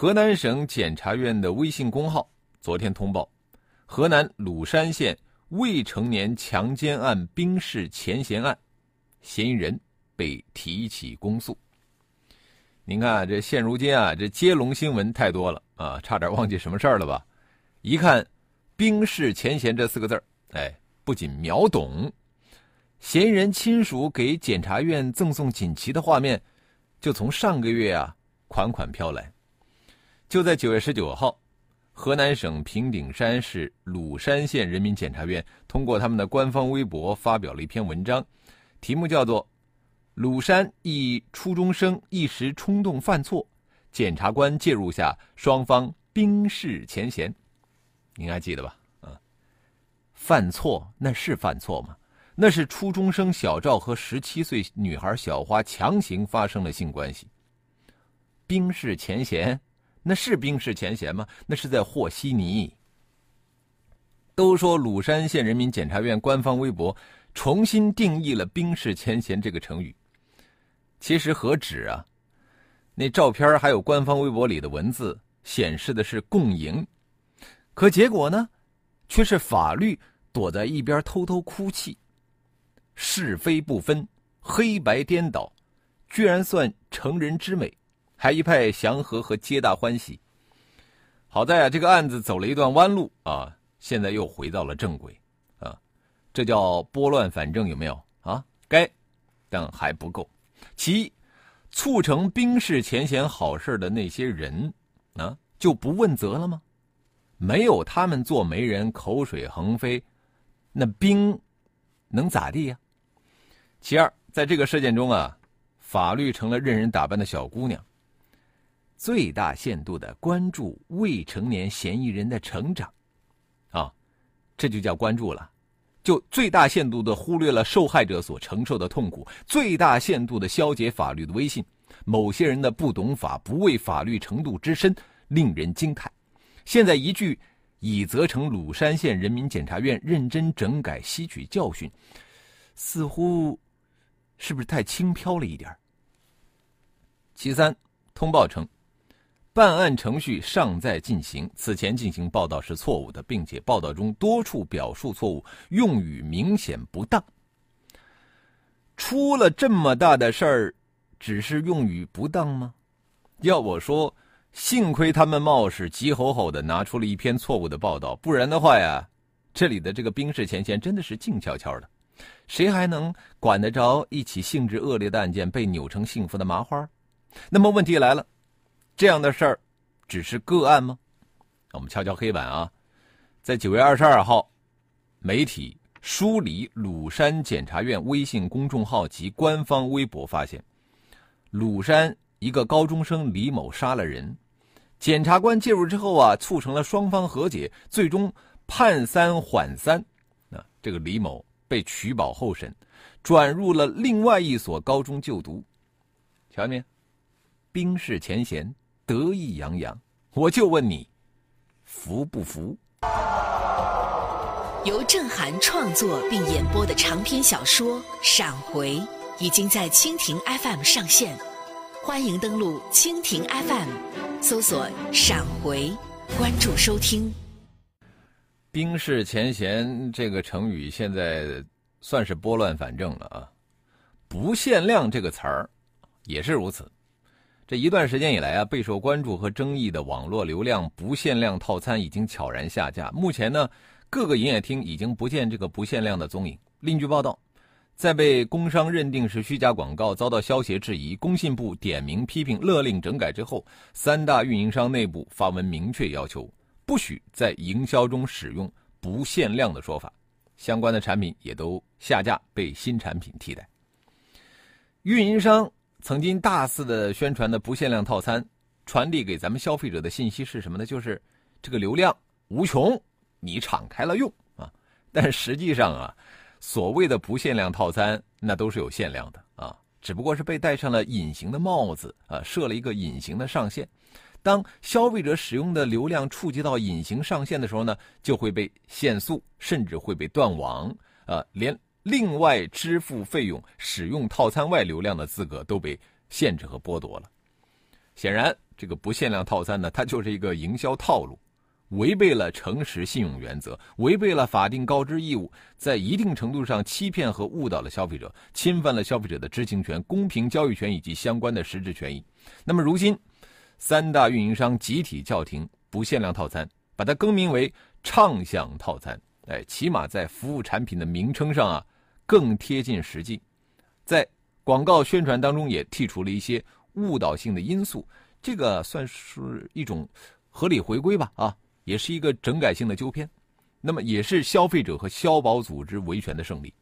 河南省检察院的微信公号昨天通报，河南鲁山县。未成年强奸案冰释前嫌案，嫌疑人被提起公诉。您看，这现如今啊，这接龙新闻太多了啊，差点忘记什么事儿了吧？一看“冰释前嫌”这四个字儿，哎，不仅秒懂，嫌疑人亲属给检察院赠送锦旗的画面，就从上个月啊款款飘来。就在九月十九号。河南省平顶山市鲁山县人民检察院通过他们的官方微博发表了一篇文章，题目叫做《鲁山一初中生一时冲动犯错，检察官介入下双方冰释前嫌》。您还记得吧？啊，犯错那是犯错吗？那是初中生小赵和十七岁女孩小花强行发生了性关系。冰释前嫌。那是冰释前嫌吗？那是在和稀泥。都说鲁山县人民检察院官方微博重新定义了“冰释前嫌”这个成语。其实何止啊？那照片还有官方微博里的文字显示的是共赢，可结果呢，却是法律躲在一边偷偷哭泣，是非不分，黑白颠倒，居然算成人之美。还一派祥和和皆大欢喜。好在啊，这个案子走了一段弯路啊，现在又回到了正轨啊，这叫拨乱反正有没有啊？该，但还不够。其一，促成冰释前嫌好事的那些人啊，就不问责了吗？没有他们做媒人，口水横飞，那冰能咋地呀？其二，在这个事件中啊，法律成了任人打扮的小姑娘。最大限度的关注未成年嫌疑人的成长，啊，这就叫关注了，就最大限度的忽略了受害者所承受的痛苦，最大限度的消解法律的威信。某些人的不懂法、不畏法律程度之深，令人惊叹。现在一句“已责成鲁山县人民检察院认真整改，吸取教训”，似乎是不是太轻飘了一点其三，通报称。办案程序尚在进行，此前进行报道是错误的，并且报道中多处表述错误，用语明显不当。出了这么大的事儿，只是用语不当吗？要我说，幸亏他们冒失急吼吼的拿出了一篇错误的报道，不然的话呀，这里的这个冰释前嫌真的是静悄悄的，谁还能管得着一起性质恶劣的案件被扭成幸福的麻花？那么问题来了。这样的事儿，只是个案吗？我们敲敲黑板啊，在九月二十二号，媒体梳理鲁山检察院微信公众号及官方微博，发现鲁山一个高中生李某杀了人，检察官介入之后啊，促成了双方和解，最终判三缓三，啊，这个李某被取保候审，转入了另外一所高中就读。瞧见没？冰释前嫌。得意洋洋，我就问你，服不服？由郑涵创作并演播的长篇小说《闪回》已经在蜻蜓 FM 上线，欢迎登录蜻蜓 FM，搜索“闪回”，关注收听。冰释前嫌这个成语现在算是拨乱反正了啊，不限量这个词儿也是如此。这一段时间以来啊，备受关注和争议的网络流量不限量套餐已经悄然下架。目前呢，各个营业厅已经不见这个不限量的踪影。另据报道，在被工商认定是虚假广告，遭到消协质疑，工信部点名批评，勒令整改之后，三大运营商内部发文明确要求，不许在营销中使用不限量的说法，相关的产品也都下架，被新产品替代。运营商。曾经大肆的宣传的不限量套餐，传递给咱们消费者的信息是什么呢？就是这个流量无穷，你敞开了用啊。但实际上啊，所谓的不限量套餐，那都是有限量的啊，只不过是被戴上了隐形的帽子啊，设了一个隐形的上限。当消费者使用的流量触及到隐形上限的时候呢，就会被限速，甚至会被断网啊，连另外支付费用、使用套餐外流量的资格都被限制和剥夺了。显然。这个不限量套餐呢，它就是一个营销套路，违背了诚实信用原则，违背了法定告知义务，在一定程度上欺骗和误导了消费者，侵犯了消费者的知情权、公平交易权以及相关的实质权益。那么如今，三大运营商集体叫停不限量套餐，把它更名为畅享套餐。哎，起码在服务产品的名称上啊，更贴近实际，在广告宣传当中也剔除了一些误导性的因素。这个算是一种合理回归吧，啊，也是一个整改性的纠偏，那么也是消费者和消保组织维权的胜利。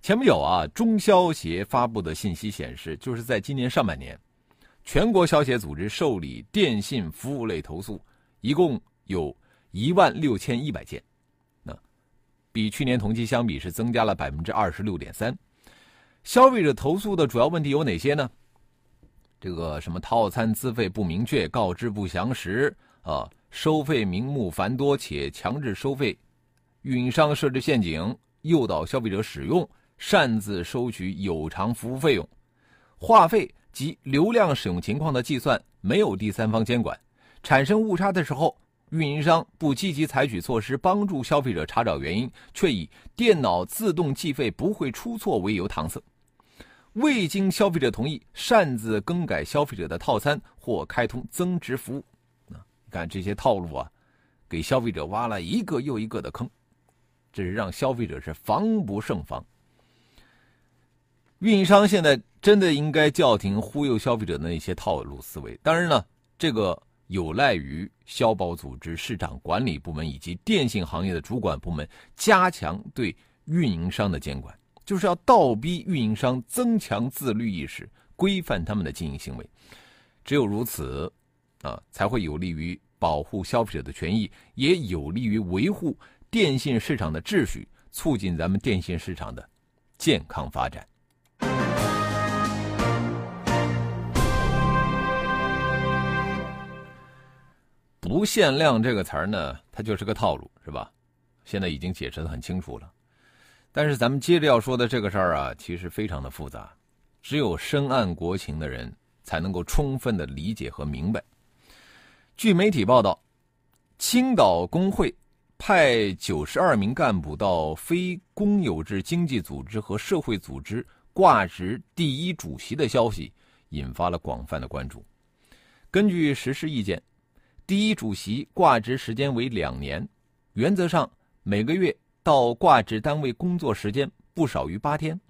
前不久啊，中消协发布的信息显示，就是在今年上半年，全国消协组织受理电信服务类投诉，一共有一万六千一百件，比去年同期相比是增加了百分之二十六点三。消费者投诉的主要问题有哪些呢？这个什么套餐资费不明确，告知不详实啊，收费名目繁多且强制收费，运营商设置陷阱诱导消费者使用，擅自收取有偿服务费用，话费及流量使用情况的计算没有第三方监管，产生误差的时候，运营商不积极采取措施帮助消费者查找原因，却以电脑自动计费不会出错为由搪塞。未经消费者同意擅自更改消费者的套餐或开通增值服务，啊，你看这些套路啊，给消费者挖了一个又一个的坑，这是让消费者是防不胜防。运营商现在真的应该叫停忽悠消费者的那些套路思维。当然呢，这个有赖于消保组织、市场管理部门以及电信行业的主管部门加强对运营商的监管。就是要倒逼运营商增强自律意识，规范他们的经营行为。只有如此，啊，才会有利于保护消费者的权益，也有利于维护电信市场的秩序，促进咱们电信市场的健康发展。不限量这个词儿呢，它就是个套路，是吧？现在已经解释的很清楚了。但是咱们接着要说的这个事儿啊，其实非常的复杂，只有深谙国情的人才能够充分的理解和明白。据媒体报道，青岛工会派九十二名干部到非公有制经济组织和社会组织挂职第一主席的消息，引发了广泛的关注。根据实施意见，第一主席挂职时间为两年，原则上每个月。到挂职单位工作时间不少于八天，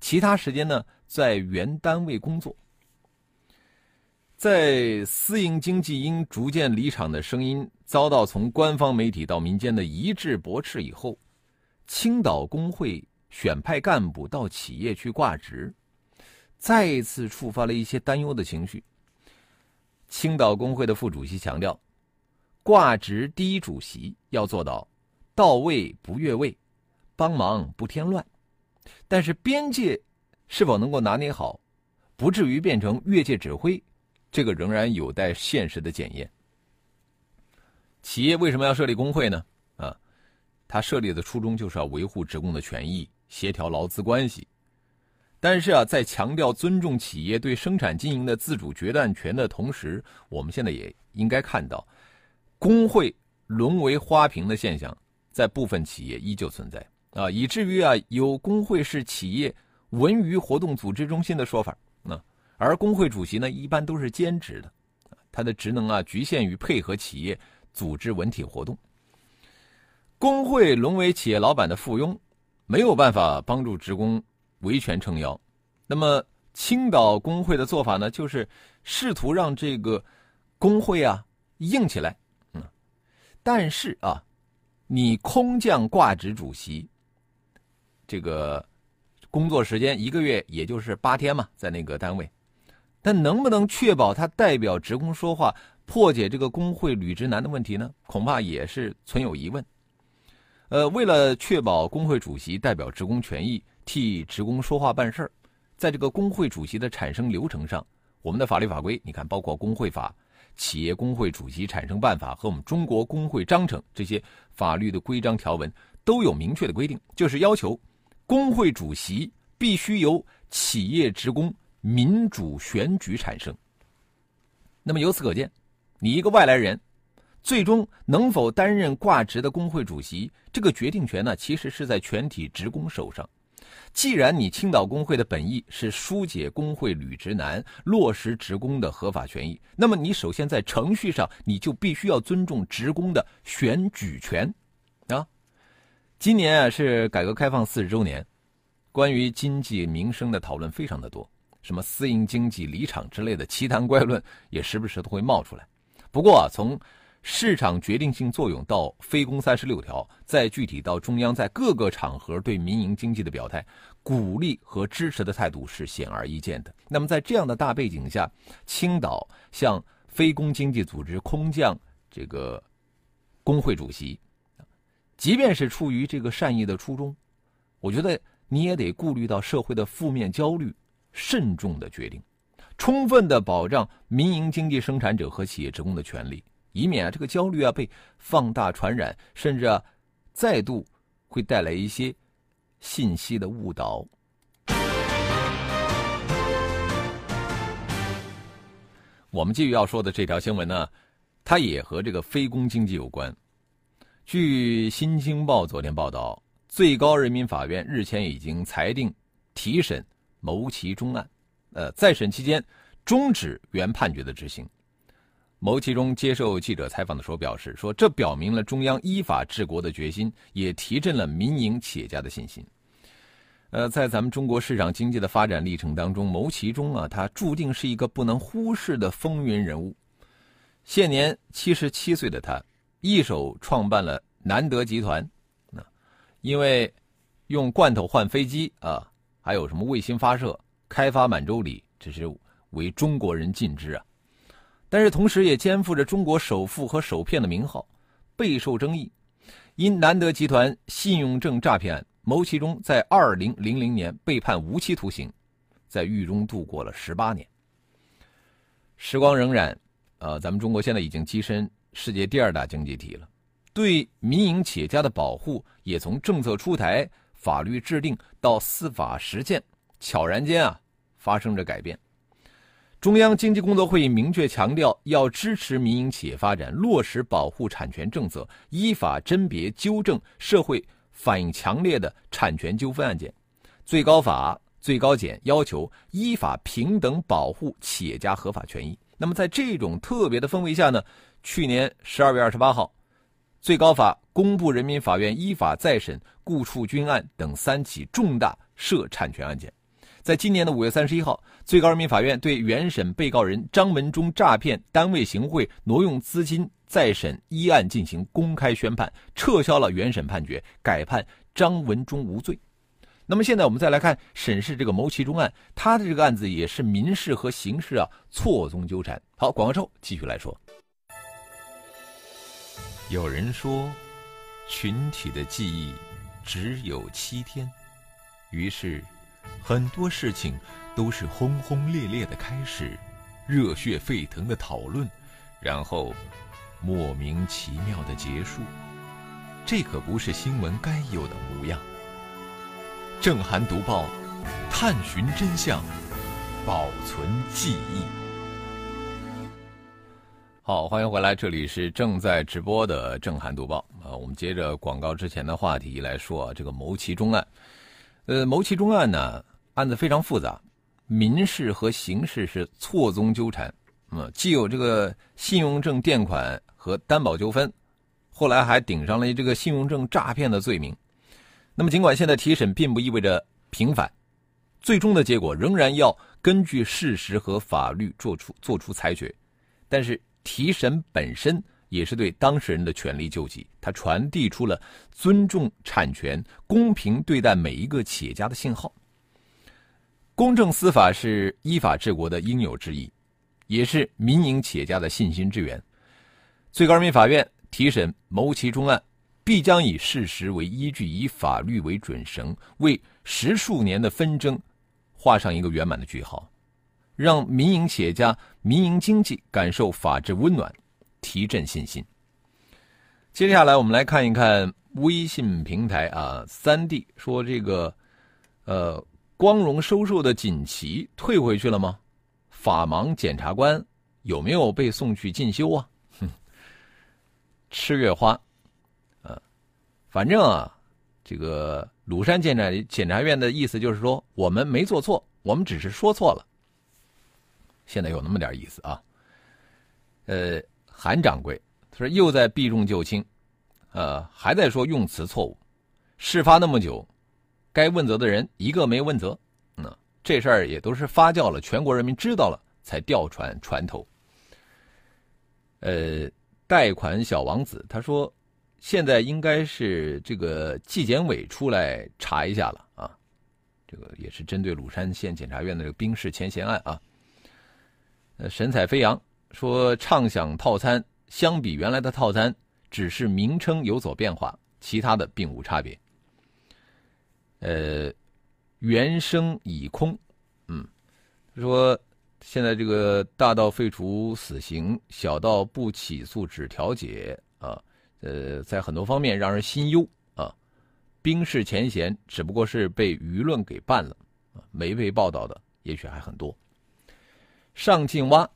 其他时间呢在原单位工作。在私营经济应逐渐离场的声音遭到从官方媒体到民间的一致驳斥以后，青岛工会选派干部到企业去挂职，再一次触发了一些担忧的情绪。青岛工会的副主席强调，挂职第一主席要做到。到位不越位，帮忙不添乱，但是边界是否能够拿捏好，不至于变成越界指挥，这个仍然有待现实的检验。企业为什么要设立工会呢？啊，他设立的初衷就是要维护职工的权益，协调劳资关系。但是啊，在强调尊重企业对生产经营的自主决断权的同时，我们现在也应该看到，工会沦为花瓶的现象。在部分企业依旧存在啊，以至于啊有工会是企业文娱活动组织中心的说法。那而工会主席呢，一般都是兼职的，他的职能啊局限于配合企业组织文体活动。工会沦为企业老板的附庸，没有办法帮助职工维权撑腰。那么青岛工会的做法呢，就是试图让这个工会啊硬起来。嗯，但是啊。你空降挂职主席，这个工作时间一个月也就是八天嘛，在那个单位，但能不能确保他代表职工说话，破解这个工会履职难的问题呢？恐怕也是存有疑问。呃，为了确保工会主席代表职工权益，替职工说话办事儿，在这个工会主席的产生流程上，我们的法律法规，你看，包括工会法、企业工会主席产生办法和我们中国工会章程这些法律的规章条文，都有明确的规定，就是要求工会主席必须由企业职工。民主选举产生。那么由此可见，你一个外来人，最终能否担任挂职的工会主席，这个决定权呢，其实是在全体职工手上。既然你青岛工会的本意是疏解工会履职难，落实职工的合法权益，那么你首先在程序上，你就必须要尊重职工的选举权，啊。今年啊是改革开放四十周年，关于经济民生的讨论非常的多。什么私营经济、离场之类的奇谈怪论，也时不时都会冒出来。不过啊，从市场决定性作用到非公三十六条，再具体到中央在各个场合对民营经济的表态，鼓励和支持的态度是显而易见的。那么在这样的大背景下，青岛向非公经济组织空降这个工会主席，即便是出于这个善意的初衷，我觉得你也得顾虑到社会的负面焦虑。慎重的决定，充分的保障民营经济生产者和企业职工的权利，以免啊这个焦虑啊被放大传染，甚至啊再度会带来一些信息的误导。我们继续要说的这条新闻呢，它也和这个非公经济有关。据《新京报》昨天报道，最高人民法院日前已经裁定提审。牟其中案，呃，在审期间终止原判决的执行。牟其中接受记者采访的时候表示，说这表明了中央依法治国的决心，也提振了民营企业家的信心。呃，在咱们中国市场经济的发展历程当中，牟其中啊，他注定是一个不能忽视的风云人物。现年七十七岁的他，一手创办了南德集团，啊，因为用罐头换飞机啊。还有什么卫星发射、开发满洲里，这是为中国人尽之啊！但是同时也肩负着中国首富和首骗的名号，备受争议。因南德集团信用证诈骗案，牟其中在二零零零年被判无期徒刑，在狱中度过了十八年。时光荏苒，呃，咱们中国现在已经跻身世界第二大经济体了，对民营企业家的保护也从政策出台。法律制定到司法实践，悄然间啊发生着改变。中央经济工作会议明确强调，要支持民营企业发展，落实保护产权政策，依法甄别纠正社会反映强烈的产权纠纷案件。最高法、最高检要求依法平等保护企业家合法权益。那么，在这种特别的氛围下呢？去年十二月二十八号。最高法公布人民法院依法再审顾处军案等三起重大涉产权案件。在今年的五月三十一号，最高人民法院对原审被告人张文忠诈骗单位行贿挪用资金再审一案进行公开宣判，撤销了原审判决，改判张文忠无罪。那么现在我们再来看审视这个牟其中案，他的这个案子也是民事和刑事啊错综纠缠。好，广告之后继续来说。有人说，群体的记忆只有七天，于是很多事情都是轰轰烈烈的开始，热血沸腾的讨论，然后莫名其妙的结束。这可不是新闻该有的模样。正涵读报，探寻真相，保存记忆。好，欢迎回来，这里是正在直播的《正涵读报》啊。我们接着广告之前的话题来说，这个牟其中案。呃，牟其中案呢，案子非常复杂，民事和刑事是错综纠缠。嗯，既有这个信用证垫款和担保纠纷，后来还顶上了这个信用证诈骗的罪名。那么，尽管现在提审并不意味着平反，最终的结果仍然要根据事实和法律做出做出裁决，但是。提审本身也是对当事人的权利救济，它传递出了尊重产权、公平对待每一个企业家的信号。公正司法是依法治国的应有之义，也是民营企业家的信心之源。最高人民法院提审谋其中案，必将以事实为依据，以法律为准绳，为十数年的纷争画上一个圆满的句号，让民营企业家、民营经济感受法治温暖，提振信心。接下来，我们来看一看微信平台啊，三 D 说这个，呃，光荣收受的锦旗退回去了吗？法盲检察官有没有被送去进修啊？哼，吃月花，啊，反正啊，这个鲁山检察检察院的意思就是说，我们没做错，我们只是说错了。现在有那么点意思啊。呃，韩掌柜。他说：“又在避重就轻，呃，还在说用词错误。事发那么久，该问责的人一个没问责。那这事儿也都是发酵了，全国人民知道了才调传船头。呃，贷款小王子他说，现在应该是这个纪检委出来查一下了啊。这个也是针对鲁山县检察院的这个冰释前嫌案啊。呃，神采飞扬说，畅享套餐。”相比原来的套餐，只是名称有所变化，其他的并无差别。呃，原生已空，嗯，说现在这个大到废除死刑，小到不起诉只调解啊，呃，在很多方面让人心忧啊。冰释前嫌只不过是被舆论给办了，没被报道的也许还很多。上进蛙。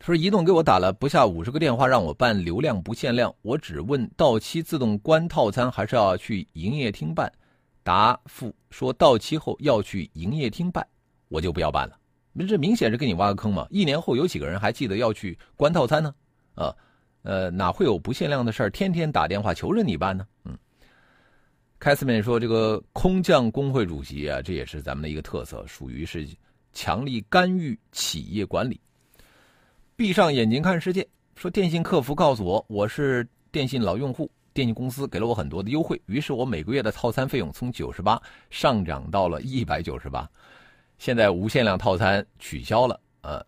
说移动给我打了不下五十个电话，让我办流量不限量。我只问到期自动关套餐，还是要去营业厅办？答复说到期后要去营业厅办，我就不要办了。这明显是给你挖个坑嘛！一年后有几个人还记得要去关套餐呢？啊，呃，哪会有不限量的事儿？天天打电话求着你办呢？嗯，开斯曼说这个空降工会主席啊，这也是咱们的一个特色，属于是强力干预企业管理。闭上眼睛看世界。说电信客服告诉我，我是电信老用户，电信公司给了我很多的优惠，于是我每个月的套餐费用从九十八上涨到了一百九十八。现在无限量套餐取消了，呃，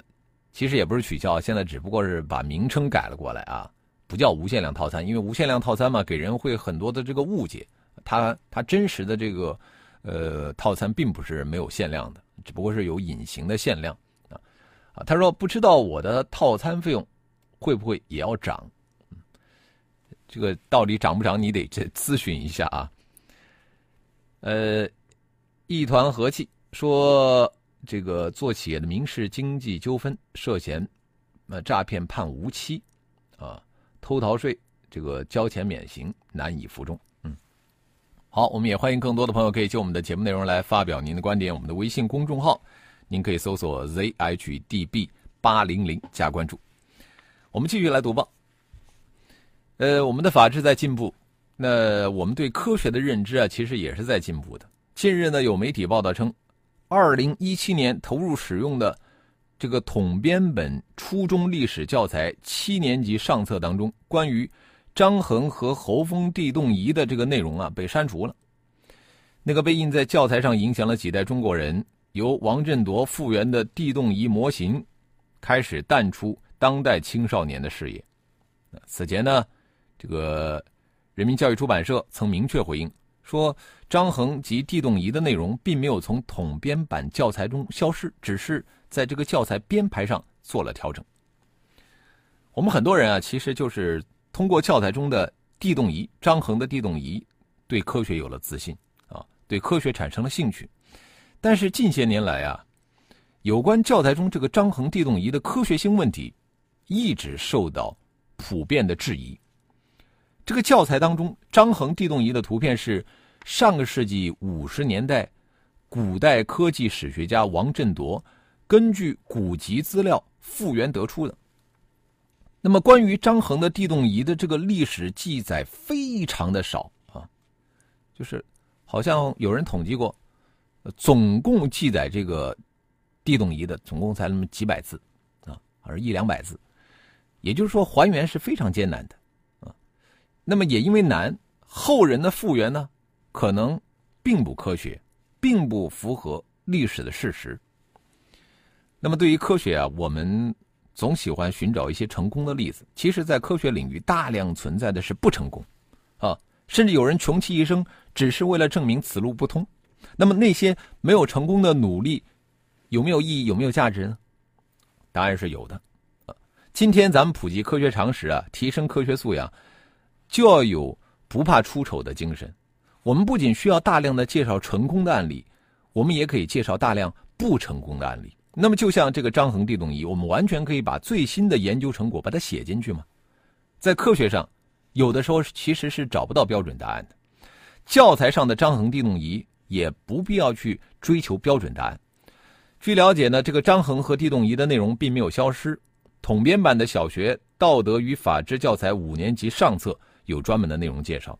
其实也不是取消，现在只不过是把名称改了过来啊，不叫无限量套餐，因为无限量套餐嘛，给人会很多的这个误解。它它真实的这个呃套餐并不是没有限量的，只不过是有隐形的限量。啊，他说不知道我的套餐费用会不会也要涨？这个到底涨不涨，你得这咨询一下啊。呃，一团和气说这个做企业的民事经济纠纷涉嫌呃诈骗判无期啊，偷逃税这个交钱免刑难以服众。嗯，好，我们也欢迎更多的朋友可以就我们的节目内容来发表您的观点。我们的微信公众号。您可以搜索 zhdb 八零零加关注。我们继续来读报。呃，我们的法治在进步，那我们对科学的认知啊，其实也是在进步的。近日呢，有媒体报道称，二零一七年投入使用的这个统编本初中历史教材七年级上册当中，关于张衡和侯峰地动仪的这个内容啊，被删除了。那个被印在教材上，影响了几代中国人。由王振铎复原的地动仪模型，开始淡出当代青少年的视野。此前呢，这个人民教育出版社曾明确回应说，张衡及地动仪的内容并没有从统编版教材中消失，只是在这个教材编排上做了调整。我们很多人啊，其实就是通过教材中的地动仪，张衡的地动仪，对科学有了自信啊，对科学产生了兴趣。但是近些年来啊，有关教材中这个张衡地动仪的科学性问题，一直受到普遍的质疑。这个教材当中，张衡地动仪的图片是上个世纪五十年代古代科技史学家王振铎根据古籍资料复原得出的。那么，关于张衡的地动仪的这个历史记载非常的少啊，就是好像有人统计过。总共记载这个地动仪的，总共才那么几百字啊，而一两百字，也就是说还原是非常艰难的。那么也因为难，后人的复原呢，可能并不科学，并不符合历史的事实。那么，对于科学啊，我们总喜欢寻找一些成功的例子。其实，在科学领域，大量存在的是不成功，啊，甚至有人穷其一生只是为了证明此路不通。那么，那些没有成功的努力，有没有意义？有没有价值呢？答案是有的。今天咱们普及科学常识啊，提升科学素养，就要有不怕出丑的精神。我们不仅需要大量的介绍成功的案例，我们也可以介绍大量不成功的案例。那么，就像这个张衡地动仪，我们完全可以把最新的研究成果把它写进去吗？在科学上，有的时候其实是找不到标准答案的。教材上的张衡地动仪也不必要去追求标准答案。据了解呢，这个张衡和地动仪的内容并没有消失。统编版的小学道德与法治教材五年级上册有专门的内容介绍。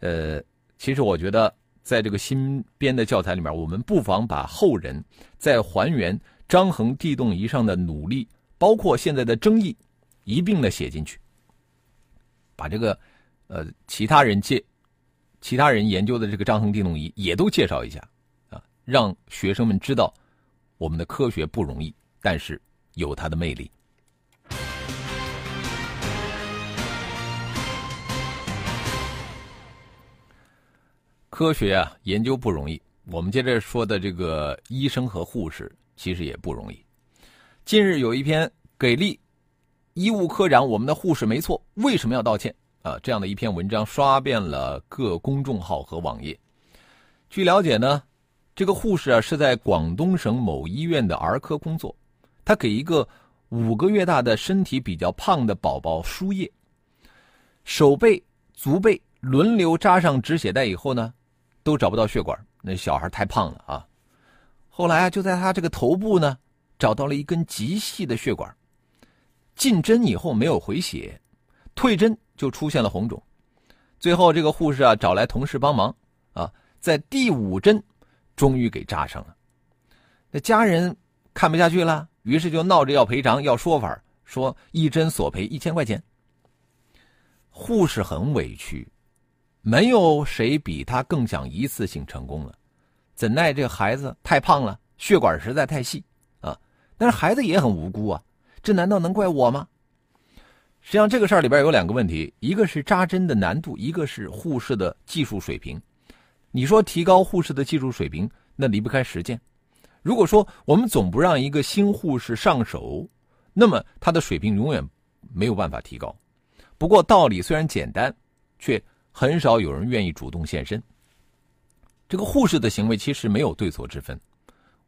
呃，其实我觉得，在这个新编的教材里面，我们不妨把后人在还原张衡地动仪上的努力，包括现在的争议，一并的写进去。把这个，呃，其他人介，其他人研究的这个张衡地动仪也都介绍一下，啊，让学生们知道，我们的科学不容易，但是有它的魅力。科学啊，研究不容易。我们接着说的这个医生和护士，其实也不容易。近日有一篇给力，医务科长，我们的护士没错，为什么要道歉啊？这样的一篇文章刷遍了各公众号和网页。据了解呢，这个护士啊是在广东省某医院的儿科工作，他给一个五个月大的身体比较胖的宝宝输液，手背、足背轮流扎上止血带以后呢。都找不到血管，那小孩太胖了啊！后来啊，就在他这个头部呢，找到了一根极细的血管。进针以后没有回血，退针就出现了红肿。最后这个护士啊，找来同事帮忙啊，在第五针，终于给扎上了。那家人看不下去了，于是就闹着要赔偿，要说法，说一针索赔一千块钱。护士很委屈。没有谁比他更想一次性成功了，怎奈这个孩子太胖了，血管实在太细啊！但是孩子也很无辜啊，这难道能怪我吗？实际上，这个事儿里边有两个问题：一个是扎针的难度，一个是护士的技术水平。你说提高护士的技术水平，那离不开实践。如果说我们总不让一个新护士上手，那么他的水平永远没有办法提高。不过道理虽然简单，却。很少有人愿意主动现身。这个护士的行为其实没有对错之分，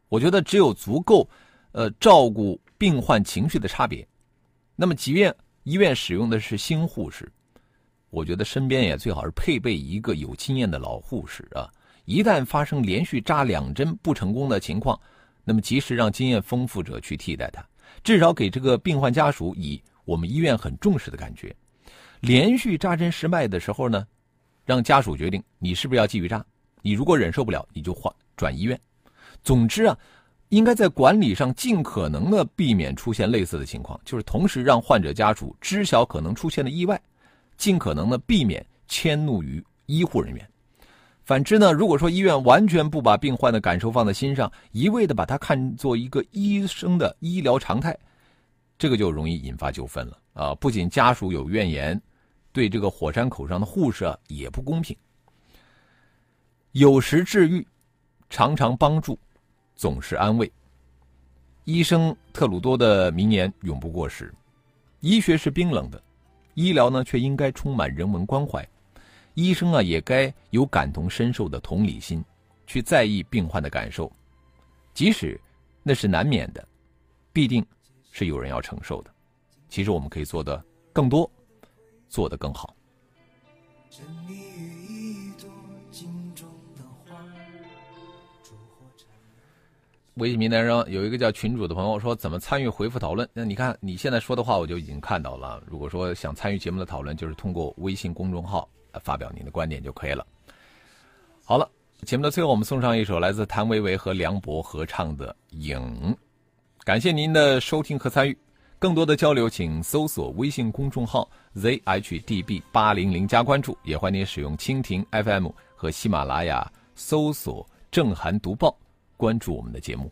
我觉得只有足够，呃，照顾病患情绪的差别。那么，即便医院使用的是新护士，我觉得身边也最好是配备一个有经验的老护士啊。一旦发生连续扎两针不成功的情况，那么及时让经验丰富者去替代他，至少给这个病患家属以我们医院很重视的感觉。连续扎针失败的时候呢？让家属决定你是不是要继续扎，你如果忍受不了，你就换转医院。总之啊，应该在管理上尽可能的避免出现类似的情况，就是同时让患者家属知晓可能出现的意外，尽可能的避免迁怒于医护人员。反之呢，如果说医院完全不把病患的感受放在心上，一味的把它看作一个医生的医疗常态，这个就容易引发纠纷了啊！不仅家属有怨言。对这个火山口上的护士啊也不公平。有时治愈，常常帮助，总是安慰。医生特鲁多的名言永不过时。医学是冰冷的，医疗呢却应该充满人文关怀。医生啊也该有感同身受的同理心，去在意病患的感受，即使那是难免的，必定是有人要承受的。其实我们可以做的更多。做得更好。微信名单上有一个叫群主的朋友说：“怎么参与回复讨论？”那你看你现在说的话，我就已经看到了。如果说想参与节目的讨论，就是通过微信公众号发表您的观点就可以了。好了，节目的最后，我们送上一首来自谭维维和梁博合唱的《影》。感谢您的收听和参与。更多的交流，请搜索微信公众号 zhdb 八零零加关注，也欢迎您使用蜻蜓 FM 和喜马拉雅搜索“正涵读报”。关注我们的节目。